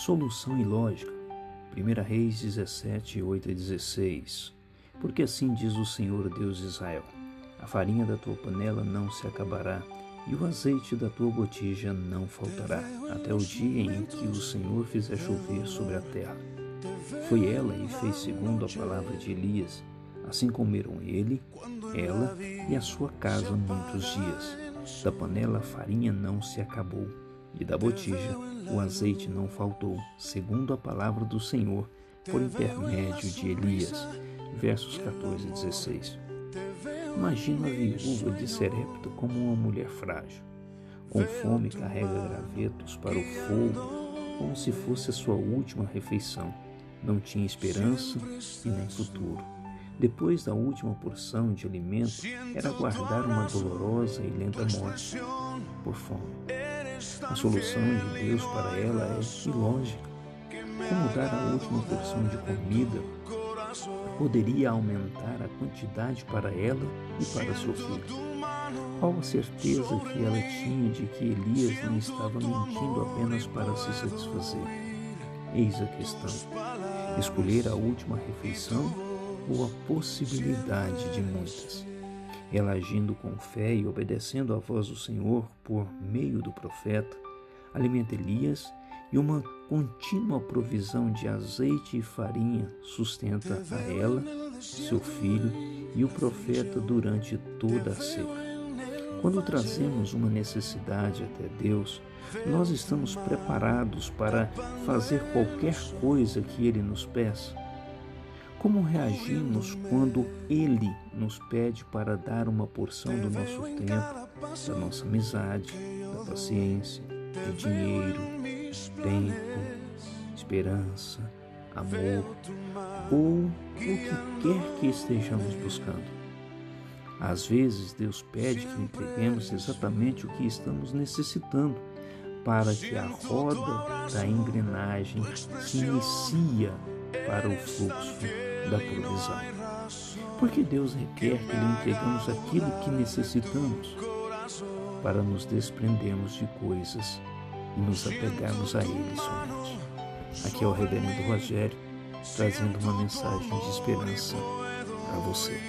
Solução ilógica. 1 Reis 17, 8 e 16. Porque assim diz o Senhor Deus de Israel: A farinha da tua panela não se acabará, e o azeite da tua botija não faltará, até o dia em que o Senhor fizer chover sobre a terra. Foi ela e fez segundo a palavra de Elias. Assim comeram ele, ela e a sua casa muitos dias. Da panela a farinha não se acabou, e da botija o azeite não faltou, segundo a palavra do Senhor, por intermédio de Elias. Versos 14 e 16. Imagina a viúva de Serepta como uma mulher frágil. Com fome, carrega gravetos para o fogo, como se fosse a sua última refeição. Não tinha esperança e nem futuro. Depois da última porção de alimento, era guardar uma dolorosa e lenta morte por fome. A solução de Deus para ela é ilógica. Como dar a última porção de comida poderia aumentar a quantidade para ela e para seu filho? Qual a certeza que ela tinha de que Elias não estava mentindo apenas para se satisfazer? Eis a questão: escolher a última refeição ou a possibilidade de muitas? Ela agindo com fé e obedecendo à voz do Senhor por meio do profeta, alimenta Elias e uma contínua provisão de azeite e farinha sustenta a ela, seu filho e o profeta durante toda a seca. Quando trazemos uma necessidade até Deus, nós estamos preparados para fazer qualquer coisa que Ele nos peça. Como reagimos quando Ele nos pede para dar uma porção do nosso tempo, da nossa amizade, da paciência, de dinheiro, tempo, esperança, amor ou o que quer que estejamos buscando? Às vezes, Deus pede que entreguemos exatamente o que estamos necessitando para que a roda da engrenagem se inicie para o fluxo da provisão. Porque Deus requer que lhe entregamos aquilo que necessitamos para nos desprendermos de coisas e nos apegarmos a Ele somente. Aqui é o Reverendo Rogério trazendo uma mensagem de esperança para você.